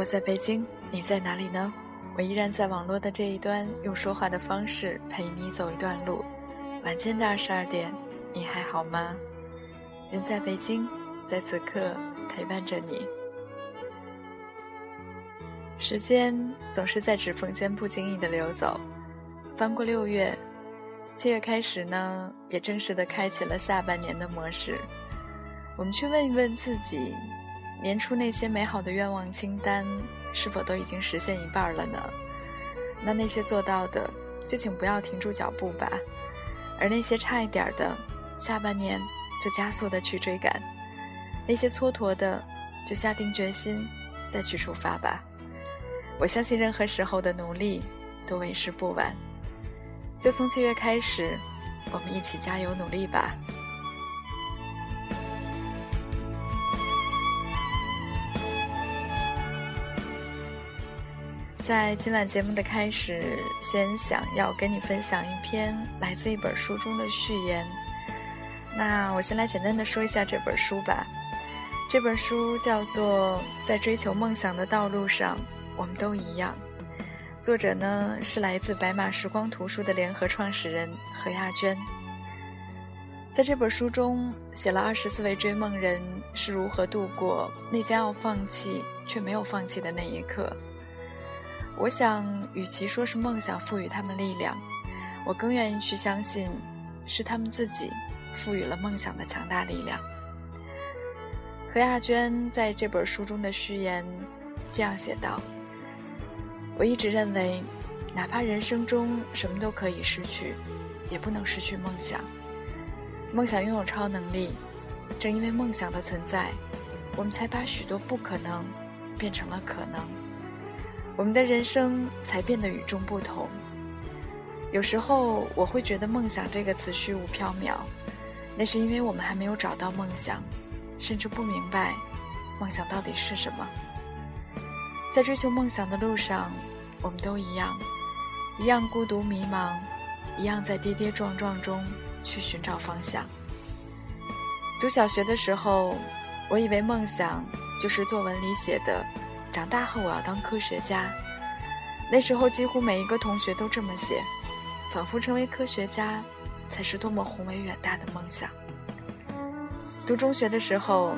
我在北京，你在哪里呢？我依然在网络的这一端，用说话的方式陪你走一段路。晚间的二十二点，你还好吗？人在北京，在此刻陪伴着你。时间总是在指缝间不经意的流走，翻过六月，七月开始呢，也正式的开启了下半年的模式。我们去问一问自己。年初那些美好的愿望清单，是否都已经实现一半了呢？那那些做到的，就请不要停住脚步吧；而那些差一点的，下半年就加速的去追赶；那些蹉跎的，就下定决心再去出发吧。我相信任何时候的努力都为时不晚。就从七月开始，我们一起加油努力吧。在今晚节目的开始，先想要跟你分享一篇来自一本书中的序言。那我先来简单的说一下这本书吧。这本书叫做《在追求梦想的道路上，我们都一样》。作者呢是来自白马时光图书的联合创始人何亚娟。在这本书中，写了二十四位追梦人是如何度过那将要放弃却没有放弃的那一刻。我想，与其说是梦想赋予他们力量，我更愿意去相信，是他们自己赋予了梦想的强大力量。何亚娟在这本书中的序言这样写道：“我一直认为，哪怕人生中什么都可以失去，也不能失去梦想。梦想拥有超能力，正因为梦想的存在，我们才把许多不可能变成了可能。”我们的人生才变得与众不同。有时候我会觉得“梦想”这个词虚无缥缈，那是因为我们还没有找到梦想，甚至不明白梦想到底是什么。在追求梦想的路上，我们都一样，一样孤独迷茫，一样在跌跌撞撞中去寻找方向。读小学的时候，我以为梦想就是作文里写的。长大后我要当科学家。那时候几乎每一个同学都这么写，仿佛成为科学家才是多么宏伟远大的梦想。读中学的时候，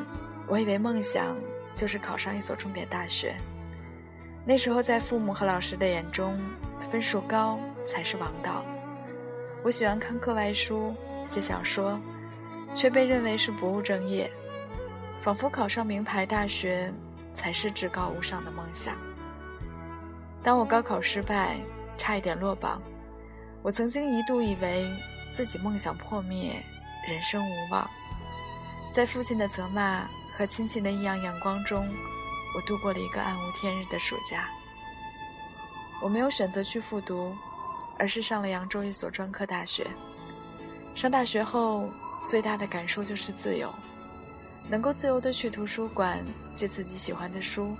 我以为梦想就是考上一所重点大学。那时候在父母和老师的眼中，分数高才是王道。我喜欢看课外书、写小说，却被认为是不务正业，仿佛考上名牌大学。才是至高无上的梦想。当我高考失败，差一点落榜，我曾经一度以为自己梦想破灭，人生无望。在父亲的责骂和亲戚的异样眼光中，我度过了一个暗无天日的暑假。我没有选择去复读，而是上了扬州一所专科大学。上大学后，最大的感受就是自由。能够自由地去图书馆借自己喜欢的书，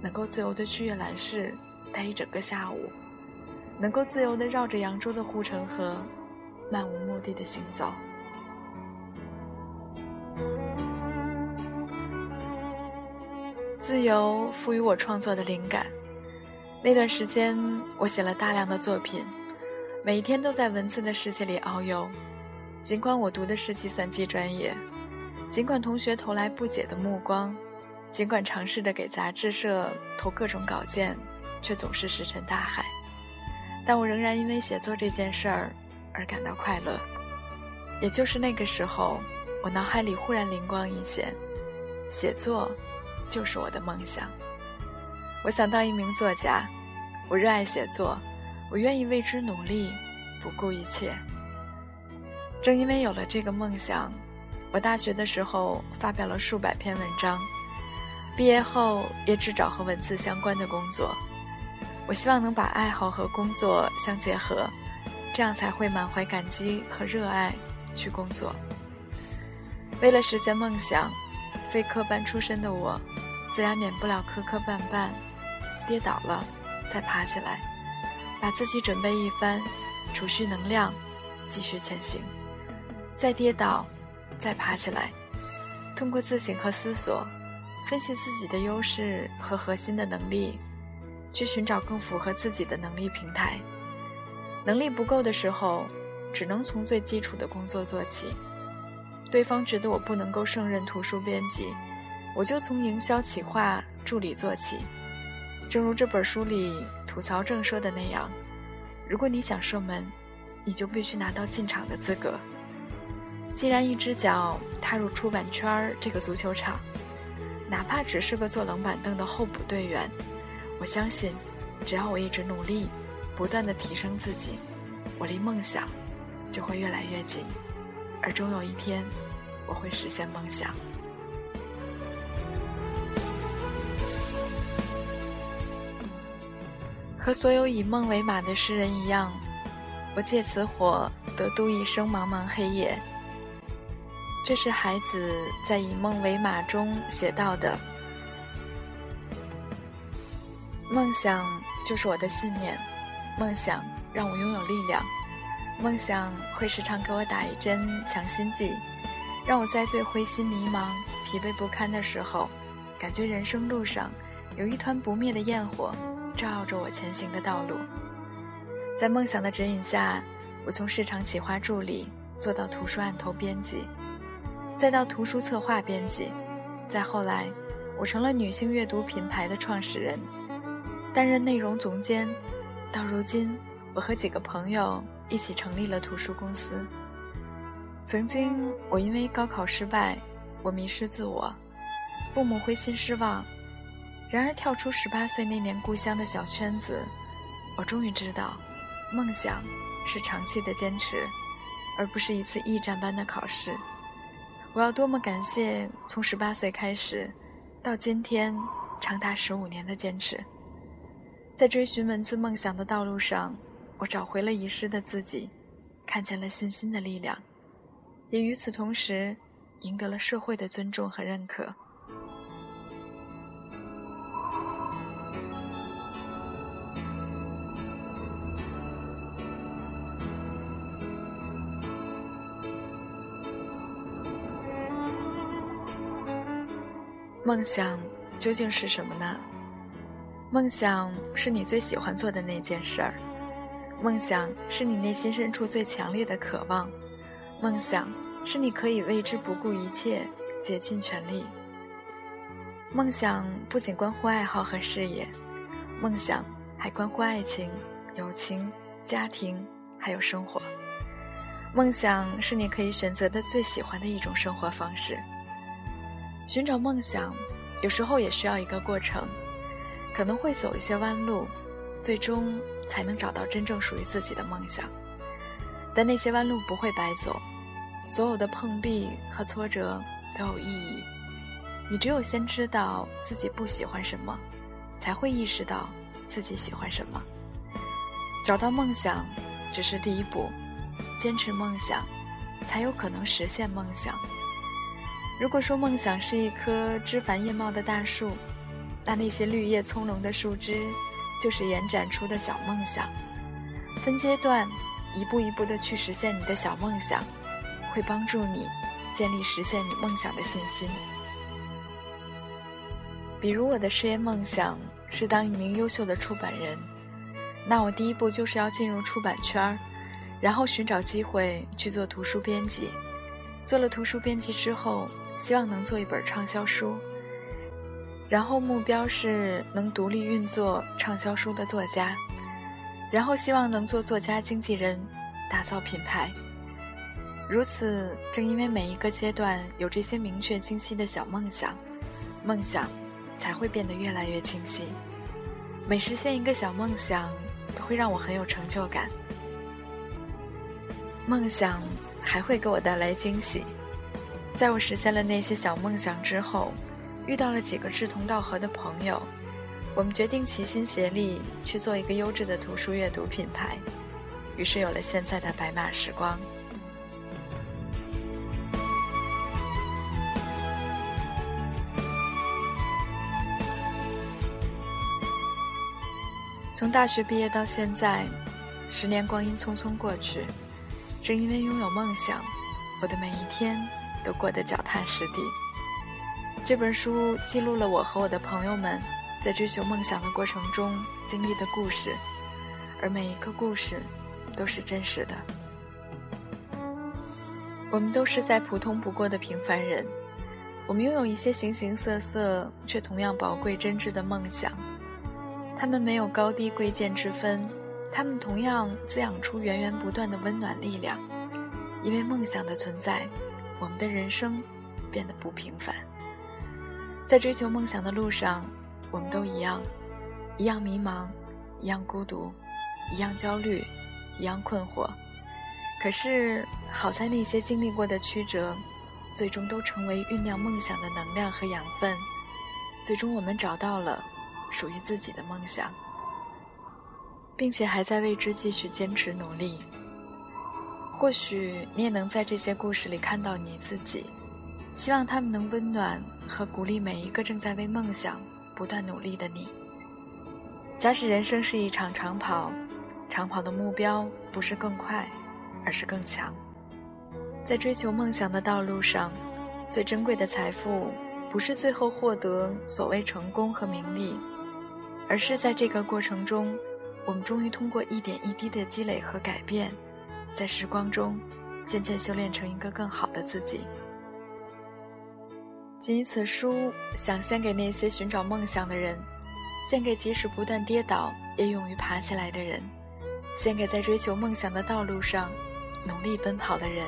能够自由地去阅览室待一整个下午，能够自由地绕着扬州的护城河漫无目的的行走。自由赋予我创作的灵感，那段时间，我写了大量的作品，每一天都在文字的世界里遨游。尽管我读的是计算机专业，尽管同学投来不解的目光，尽管尝试的给杂志社投各种稿件，却总是石沉大海。但我仍然因为写作这件事儿而感到快乐。也就是那个时候，我脑海里忽然灵光一现，写作就是我的梦想。我想当一名作家，我热爱写作，我愿意为之努力，不顾一切。正因为有了这个梦想，我大学的时候发表了数百篇文章，毕业后也只找和文字相关的工作。我希望能把爱好和工作相结合，这样才会满怀感激和热爱去工作。为了实现梦想，非科班出身的我，自然免不了磕磕绊绊，跌倒了再爬起来，把自己准备一番，储蓄能量，继续前行。再跌倒，再爬起来，通过自省和思索，分析自己的优势和核心的能力，去寻找更符合自己的能力平台。能力不够的时候，只能从最基础的工作做起。对方觉得我不能够胜任图书编辑，我就从营销企划助理做起。正如这本书里吐槽正说的那样，如果你想射门，你就必须拿到进场的资格。既然一只脚踏入出版圈这个足球场，哪怕只是个坐冷板凳的候补队员，我相信，只要我一直努力，不断的提升自己，我离梦想就会越来越近，而终有一天，我会实现梦想。和所有以梦为马的诗人一样，我借此火得度一生茫茫黑夜。这是孩子在《以梦为马》中写到的：“梦想就是我的信念，梦想让我拥有力量，梦想会时常给我打一针强心剂，让我在最灰心迷茫、疲惫不堪的时候，感觉人生路上有一团不灭的焰火，照耀着我前行的道路。在梦想的指引下，我从市场企划助理做到图书案头编辑。”再到图书策划编辑，再后来，我成了女性阅读品牌的创始人，担任内容总监。到如今，我和几个朋友一起成立了图书公司。曾经，我因为高考失败，我迷失自我，父母灰心失望。然而，跳出十八岁那年故乡的小圈子，我终于知道，梦想是长期的坚持，而不是一次驿站般的考试。我要多么感谢从十八岁开始，到今天长达十五年的坚持，在追寻文字梦想的道路上，我找回了遗失的自己，看见了信心的力量，也与此同时，赢得了社会的尊重和认可。梦想究竟是什么呢？梦想是你最喜欢做的那件事儿，梦想是你内心深处最强烈的渴望，梦想是你可以为之不顾一切、竭尽全力。梦想不仅关乎爱好和事业，梦想还关乎爱情、友情、家庭，还有生活。梦想是你可以选择的最喜欢的一种生活方式。寻找梦想，有时候也需要一个过程，可能会走一些弯路，最终才能找到真正属于自己的梦想。但那些弯路不会白走，所有的碰壁和挫折都有意义。你只有先知道自己不喜欢什么，才会意识到自己喜欢什么。找到梦想只是第一步，坚持梦想，才有可能实现梦想。如果说梦想是一棵枝繁叶茂的大树，那那些绿叶葱茏的树枝，就是延展出的小梦想。分阶段，一步一步的去实现你的小梦想，会帮助你建立实现你梦想的信心。比如我的事业梦想是当一名优秀的出版人，那我第一步就是要进入出版圈儿，然后寻找机会去做图书编辑。做了图书编辑之后，希望能做一本畅销书，然后目标是能独立运作畅销书的作家，然后希望能做作家经纪人，打造品牌。如此，正因为每一个阶段有这些明确清晰的小梦想，梦想才会变得越来越清晰。每实现一个小梦想，都会让我很有成就感。梦想。还会给我带来惊喜。在我实现了那些小梦想之后，遇到了几个志同道合的朋友，我们决定齐心协力去做一个优质的图书阅读品牌，于是有了现在的白马时光。从大学毕业到现在，十年光阴匆匆过去。正因为拥有梦想，我的每一天都过得脚踏实地。这本书记录了我和我的朋友们在追求梦想的过程中经历的故事，而每一个故事都是真实的。我们都是再普通不过的平凡人，我们拥有一些形形色色却同样宝贵真挚的梦想，他们没有高低贵贱之分。他们同样滋养出源源不断的温暖力量，因为梦想的存在，我们的人生变得不平凡。在追求梦想的路上，我们都一样，一样迷茫，一样孤独，一样焦虑，一样困惑。可是好在那些经历过的曲折，最终都成为酝酿梦想的能量和养分。最终，我们找到了属于自己的梦想。并且还在为之继续坚持努力。或许你也能在这些故事里看到你自己，希望他们能温暖和鼓励每一个正在为梦想不断努力的你。假使人生是一场长跑，长跑的目标不是更快，而是更强。在追求梦想的道路上，最珍贵的财富不是最后获得所谓成功和名利，而是在这个过程中。我们终于通过一点一滴的积累和改变，在时光中渐渐修炼成一个更好的自己。仅以此书，想献给那些寻找梦想的人，献给即使不断跌倒也勇于爬起来的人，献给在追求梦想的道路上努力奔跑的人。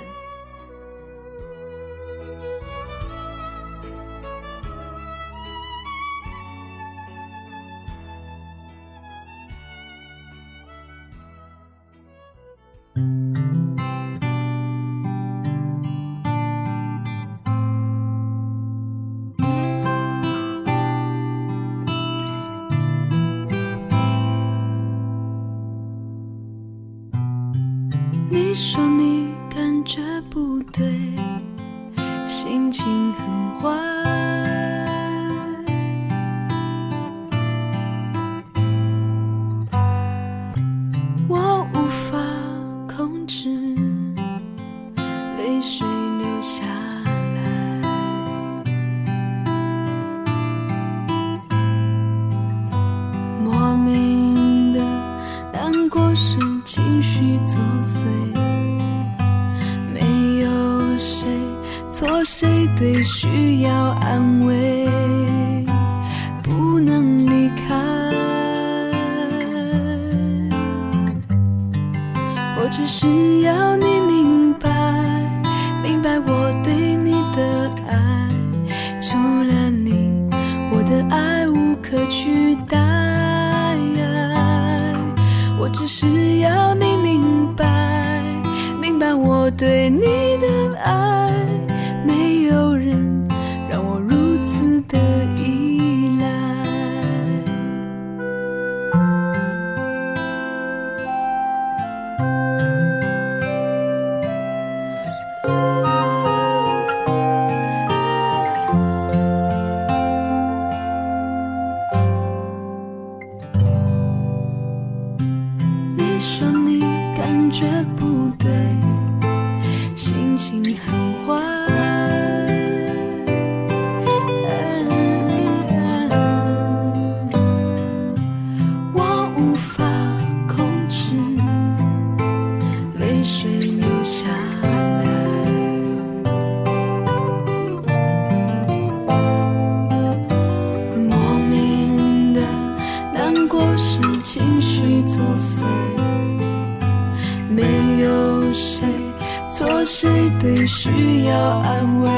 需要安慰，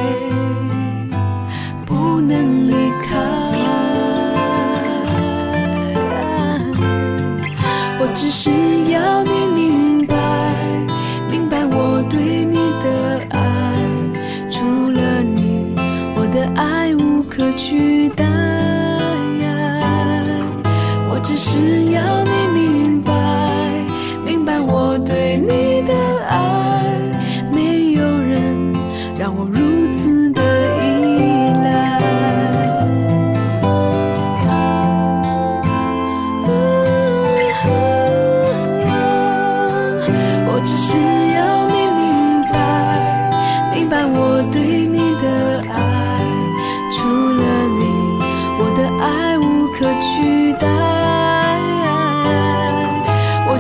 不能离开。我只是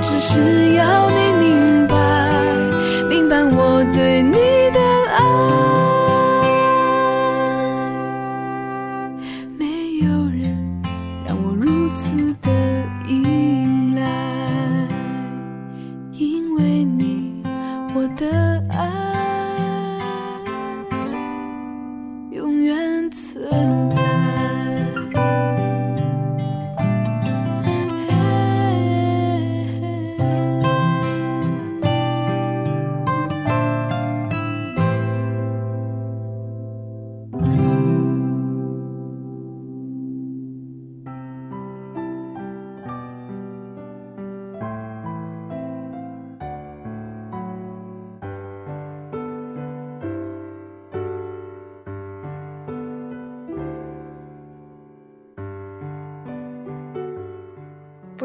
只是要你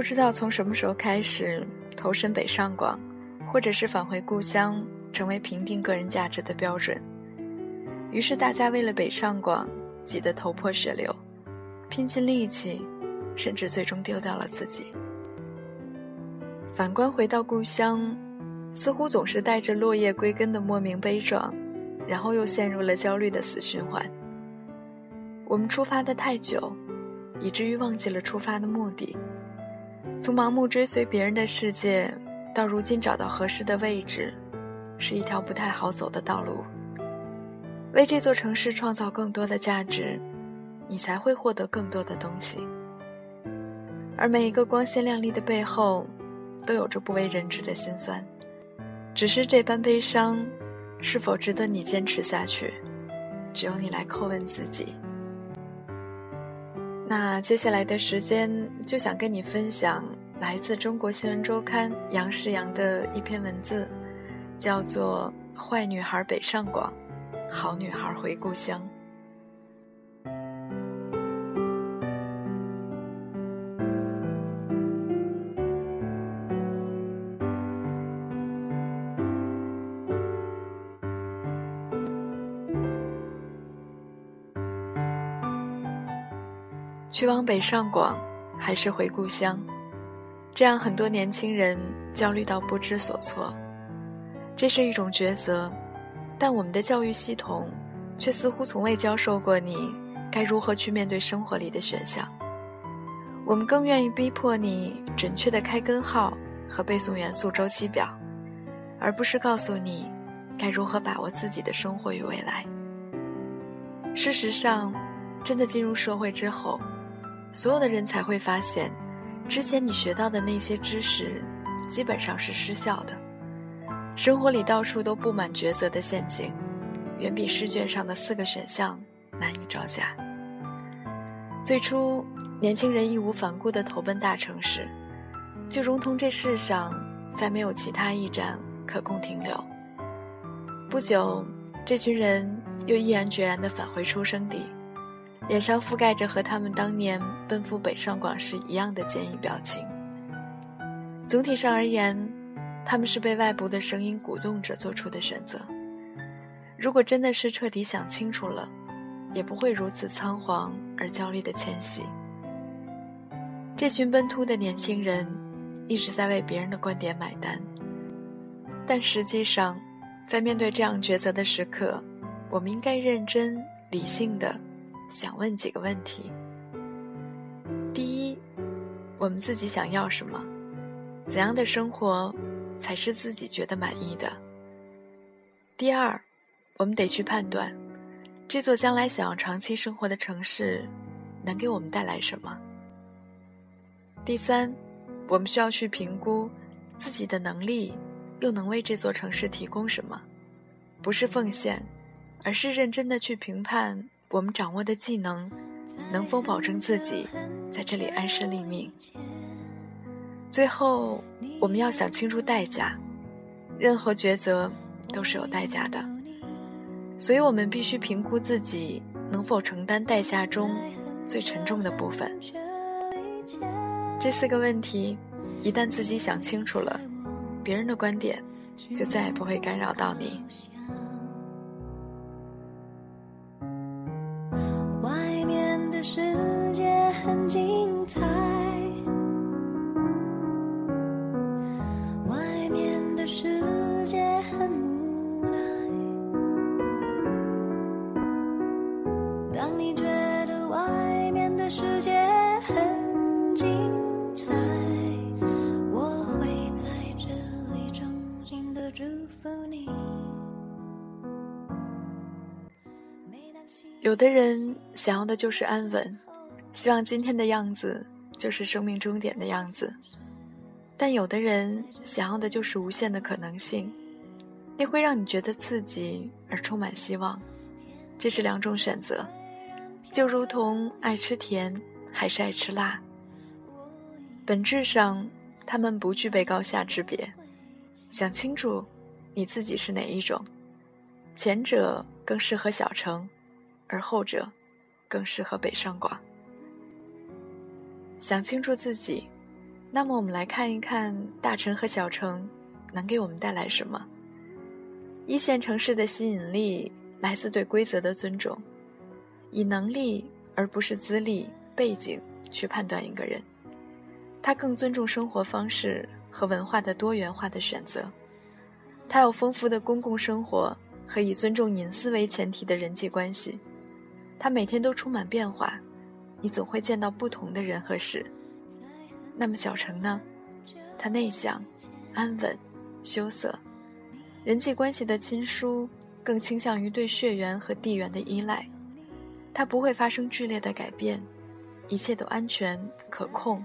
不知道从什么时候开始，投身北上广，或者是返回故乡，成为评定个人价值的标准。于是大家为了北上广，挤得头破血流，拼尽力气，甚至最终丢掉了自己。反观回到故乡，似乎总是带着落叶归根的莫名悲壮，然后又陷入了焦虑的死循环。我们出发的太久，以至于忘记了出发的目的。从盲目追随别人的世界，到如今找到合适的位置，是一条不太好走的道路。为这座城市创造更多的价值，你才会获得更多的东西。而每一个光鲜亮丽的背后，都有着不为人知的辛酸。只是这般悲伤，是否值得你坚持下去？只有你来叩问自己。那接下来的时间，就想跟你分享来自中国新闻周刊杨世阳的一篇文字，叫做《坏女孩北上广，好女孩回故乡》。去往北上广，还是回故乡？这样很多年轻人焦虑到不知所措。这是一种抉择，但我们的教育系统却似乎从未教授过你该如何去面对生活里的选项。我们更愿意逼迫你准确的开根号和背诵元素周期表，而不是告诉你该如何把握自己的生活与未来。事实上，真的进入社会之后。所有的人才会发现，之前你学到的那些知识，基本上是失效的。生活里到处都布满抉择的陷阱，远比试卷上的四个选项难以招架。最初，年轻人义无反顾地投奔大城市，就如同这世上再没有其他驿站可供停留。不久，这群人又毅然决然地返回出生地。脸上覆盖着和他们当年奔赴北上广时一样的坚毅表情。总体上而言，他们是被外部的声音鼓动着做出的选择。如果真的是彻底想清楚了，也不会如此仓皇而焦虑的迁徙。这群奔突的年轻人，一直在为别人的观点买单。但实际上，在面对这样抉择的时刻，我们应该认真、理性的。想问几个问题。第一，我们自己想要什么？怎样的生活才是自己觉得满意的？第二，我们得去判断，这座将来想要长期生活的城市，能给我们带来什么？第三，我们需要去评估自己的能力，又能为这座城市提供什么？不是奉献，而是认真的去评判我们掌握的技能，能否保证自己在这里安身立命。最后，我们要想清楚代价，任何抉择都是有代价的，所以我们必须评估自己能否承担代价中最沉重的部分。这四个问题，一旦自己想清楚了，别人的观点就再也不会干扰到你。很精彩，外面的世界很无奈。当你觉得外面的世界很精彩，我会在这里衷心的祝福你。有的人想要的就是安稳，希望今天的样子就是生命终点的样子；但有的人想要的就是无限的可能性，那会让你觉得刺激而充满希望。这是两种选择，就如同爱吃甜还是爱吃辣，本质上他们不具备高下之别。想清楚，你自己是哪一种，前者更适合小城。而后者，更适合北上广。想清楚自己，那么我们来看一看大城和小城能给我们带来什么。一线城市的吸引力来自对规则的尊重，以能力而不是资历、背景去判断一个人。他更尊重生活方式和文化的多元化的选择，他有丰富的公共生活和以尊重隐私为前提的人际关系。他每天都充满变化，你总会见到不同的人和事。那么小城呢？他内向、安稳、羞涩，人际关系的亲疏更倾向于对血缘和地缘的依赖。他不会发生剧烈的改变，一切都安全可控。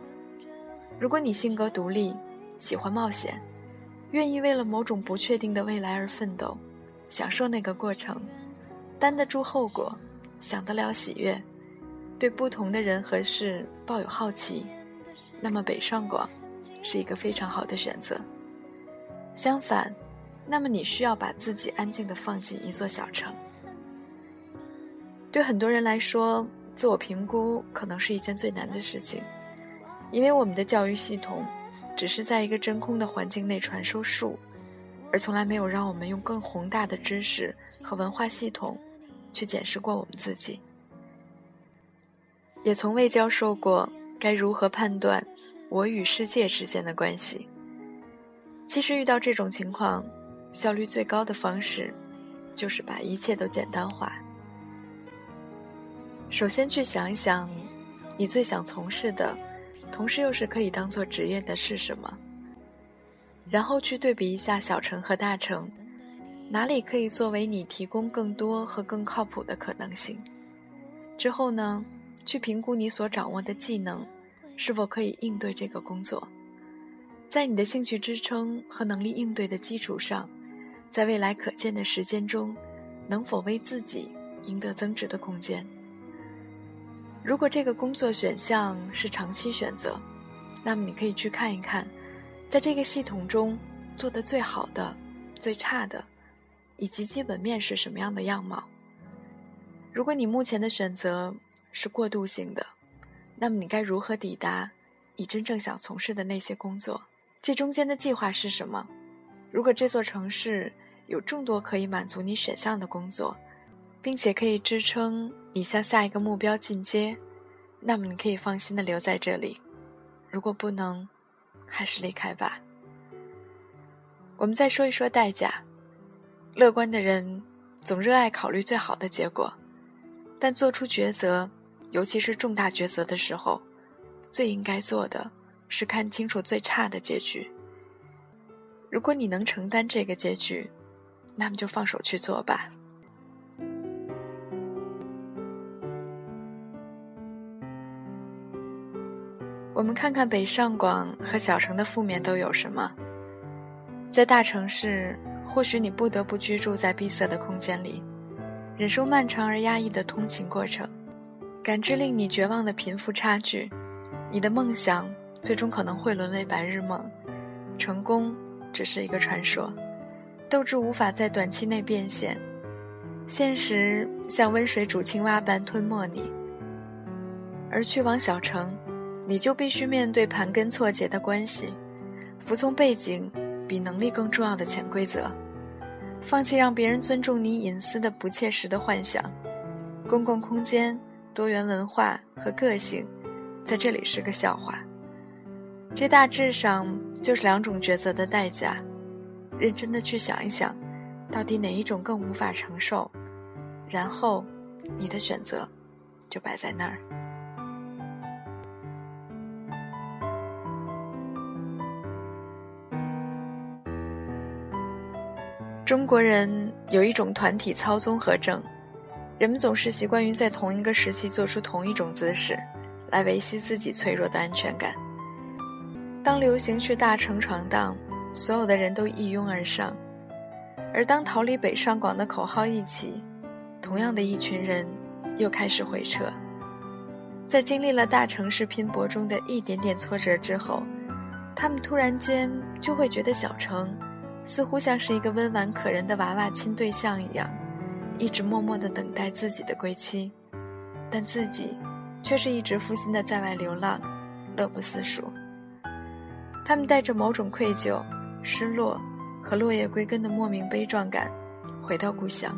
如果你性格独立，喜欢冒险，愿意为了某种不确定的未来而奋斗，享受那个过程，担得住后果。享得了喜悦，对不同的人和事抱有好奇，那么北上广是一个非常好的选择。相反，那么你需要把自己安静的放进一座小城。对很多人来说，自我评估可能是一件最难的事情，因为我们的教育系统只是在一个真空的环境内传授术，而从来没有让我们用更宏大的知识和文化系统。去检视过我们自己，也从未教授过该如何判断我与世界之间的关系。其实遇到这种情况，效率最高的方式，就是把一切都简单化。首先去想一想，你最想从事的，同时又是可以当做职业的是什么，然后去对比一下小城和大城。哪里可以作为你提供更多和更靠谱的可能性？之后呢，去评估你所掌握的技能，是否可以应对这个工作。在你的兴趣支撑和能力应对的基础上，在未来可见的时间中，能否为自己赢得增值的空间？如果这个工作选项是长期选择，那么你可以去看一看，在这个系统中做的最好的、最差的。以及基本面是什么样的样貌？如果你目前的选择是过渡性的，那么你该如何抵达你真正想从事的那些工作？这中间的计划是什么？如果这座城市有众多可以满足你选项的工作，并且可以支撑你向下一个目标进阶，那么你可以放心的留在这里。如果不能，还是离开吧。我们再说一说代价。乐观的人总热爱考虑最好的结果，但做出抉择，尤其是重大抉择的时候，最应该做的是看清楚最差的结局。如果你能承担这个结局，那么就放手去做吧。我们看看北上广和小城的负面都有什么。在大城市，或许你不得不居住在闭塞的空间里，忍受漫长而压抑的通勤过程，感知令你绝望的贫富差距。你的梦想最终可能会沦为白日梦，成功只是一个传说，斗志无法在短期内变现，现实像温水煮青蛙般吞没你。而去往小城，你就必须面对盘根错节的关系，服从背景。比能力更重要的潜规则，放弃让别人尊重你隐私的不切实的幻想，公共空间、多元文化和个性，在这里是个笑话。这大致上就是两种抉择的代价。认真的去想一想，到底哪一种更无法承受，然后，你的选择就摆在那儿。中国人有一种团体操综合症，人们总是习惯于在同一个时期做出同一种姿势，来维系自己脆弱的安全感。当流行去大城闯荡，所有的人都一拥而上；而当逃离北上广的口号一起，同样的一群人又开始回撤。在经历了大城市拼搏中的一点点挫折之后，他们突然间就会觉得小城。似乎像是一个温婉可人的娃娃亲对象一样，一直默默地等待自己的归期，但自己却是一直负心的在外流浪，乐不思蜀。他们带着某种愧疚、失落和落叶归根的莫名悲壮感，回到故乡，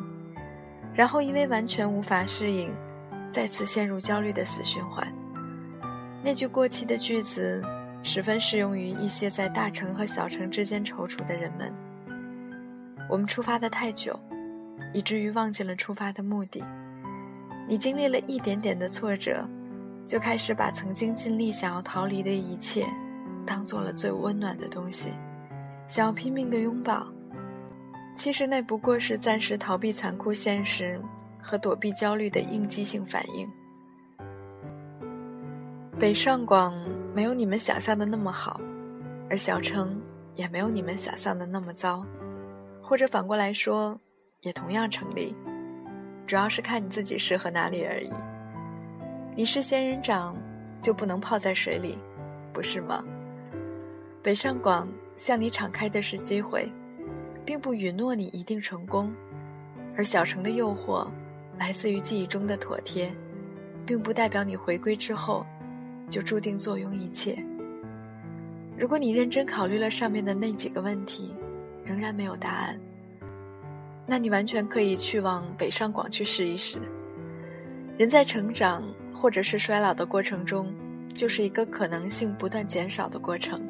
然后因为完全无法适应，再次陷入焦虑的死循环。那句过气的句子。十分适用于一些在大城和小城之间踌躇的人们。我们出发的太久，以至于忘记了出发的目的。你经历了一点点的挫折，就开始把曾经尽力想要逃离的一切，当做了最温暖的东西，想要拼命的拥抱。其实那不过是暂时逃避残酷现实和躲避焦虑的应激性反应。北上广。没有你们想象的那么好，而小城也没有你们想象的那么糟，或者反过来说，也同样成立。主要是看你自己适合哪里而已。你是仙人掌，就不能泡在水里，不是吗？北上广向你敞开的是机会，并不允诺你一定成功，而小城的诱惑来自于记忆中的妥帖，并不代表你回归之后。就注定坐拥一切。如果你认真考虑了上面的那几个问题，仍然没有答案，那你完全可以去往北上广去试一试。人在成长或者是衰老的过程中，就是一个可能性不断减少的过程。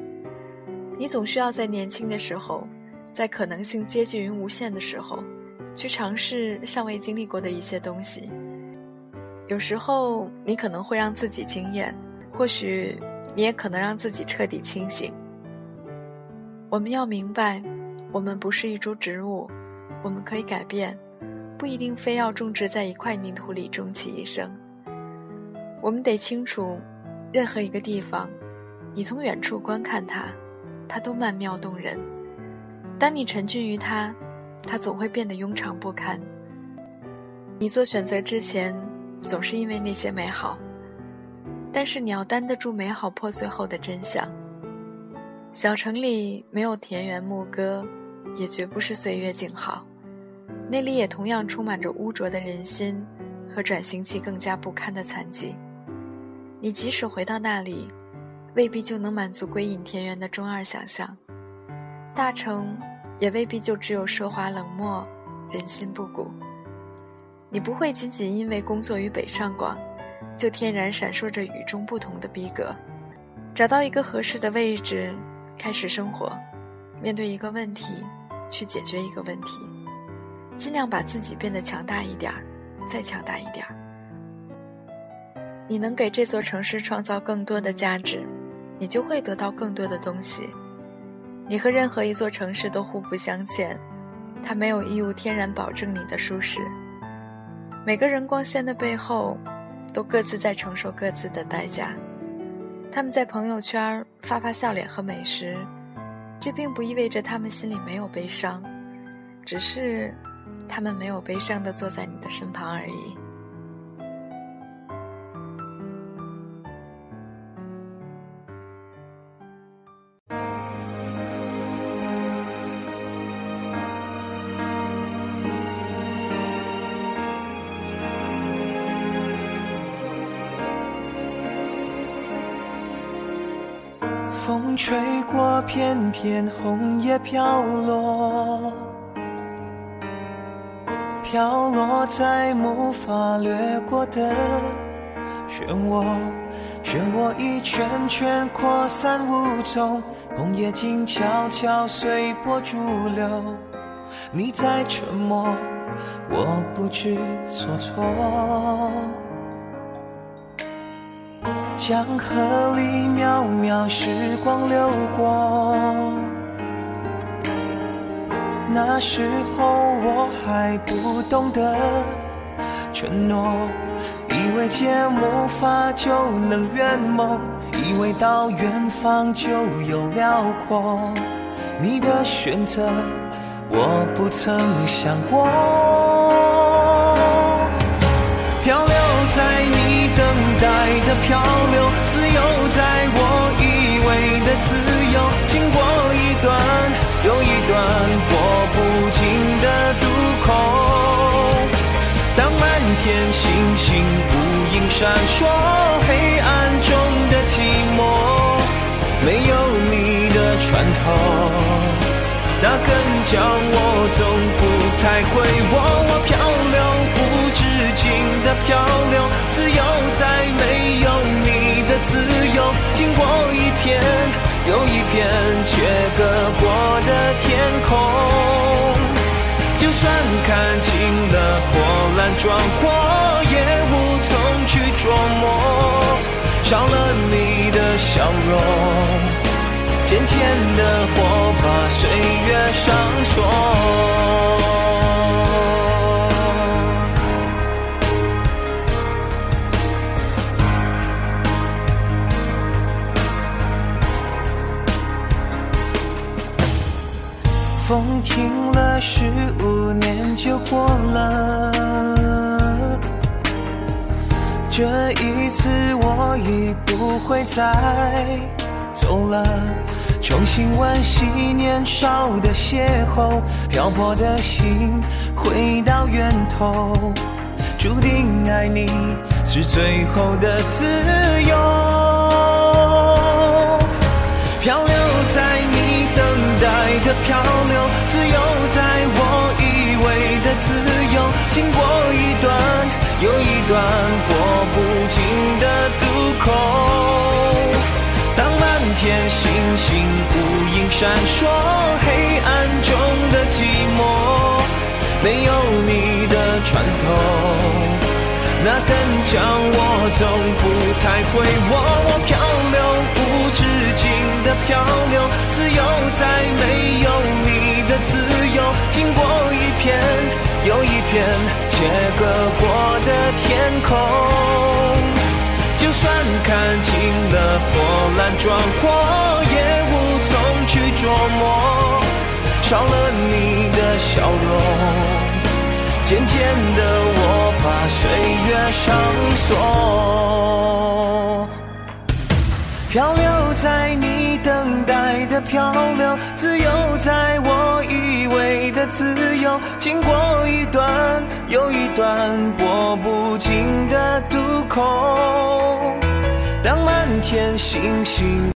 你总需要在年轻的时候，在可能性接近于无限的时候，去尝试尚未经历过的一些东西。有时候，你可能会让自己惊艳。或许你也可能让自己彻底清醒。我们要明白，我们不是一株植物，我们可以改变，不一定非要种植在一块泥土里终其一生。我们得清楚，任何一个地方，你从远处观看它，它都曼妙动人；当你沉浸于它，它总会变得庸常不堪。你做选择之前，总是因为那些美好。但是你要担得住美好破碎后的真相。小城里没有田园牧歌，也绝不是岁月静好，那里也同样充满着污浊的人心和转型期更加不堪的残疾。你即使回到那里，未必就能满足归隐田园的中二想象。大城也未必就只有奢华冷漠、人心不古。你不会仅仅因为工作于北上广。就天然闪烁着与众不同的逼格，找到一个合适的位置，开始生活，面对一个问题，去解决一个问题，尽量把自己变得强大一点儿，再强大一点儿。你能给这座城市创造更多的价值，你就会得到更多的东西。你和任何一座城市都互不相欠，它没有义务天然保证你的舒适。每个人光鲜的背后，都各自在承受各自的代价。他们在朋友圈发发笑脸和美食，这并不意味着他们心里没有悲伤，只是他们没有悲伤的坐在你的身旁而已。风吹过，片片红叶飘落，飘落在无法掠过的漩涡，漩涡一圈圈扩散无踪，红叶静悄悄随波逐流，你在沉默，我不知所措。江河里渺渺时光流过，那时候我还不懂得承诺，以为借木筏就能圆梦，以为到远方就有辽阔。你的选择我不曾想过，漂流在你等待的漂流，自由在我以为的自由，经过段拨不尽的渡口。当满天星星无影闪烁，黑暗中的寂寞，没有你的船头。那根叫我总不太会握，我漂流无止境的漂流，自由在没有你的自由，经过一片有一片切割过的天空。就算看清了破烂壮阔，也无从去琢磨，少了你的笑容。渐渐的火把岁月上锁。十五年就过了。这一次我已不会再走了。重新温习年少的邂逅，漂泊的心回到源头，注定爱你是最后的自由。漂流在你等待的漂流，自由，经过一段又一段过不尽的渡口。当满天星星无影闪烁，黑暗中的寂寞，没有你的船头。那根将我总不太会握，我漂流无止境的漂流，自由在没有你的自由，经过一片有一片切割过的天空。就算看尽了波澜壮阔，也无从去琢磨，少了你的笑容。渐渐的，我把岁月上锁，漂流在你等待的漂流，自由在我以为的自由，经过一段又一段拨不尽的渡口，当满天星星。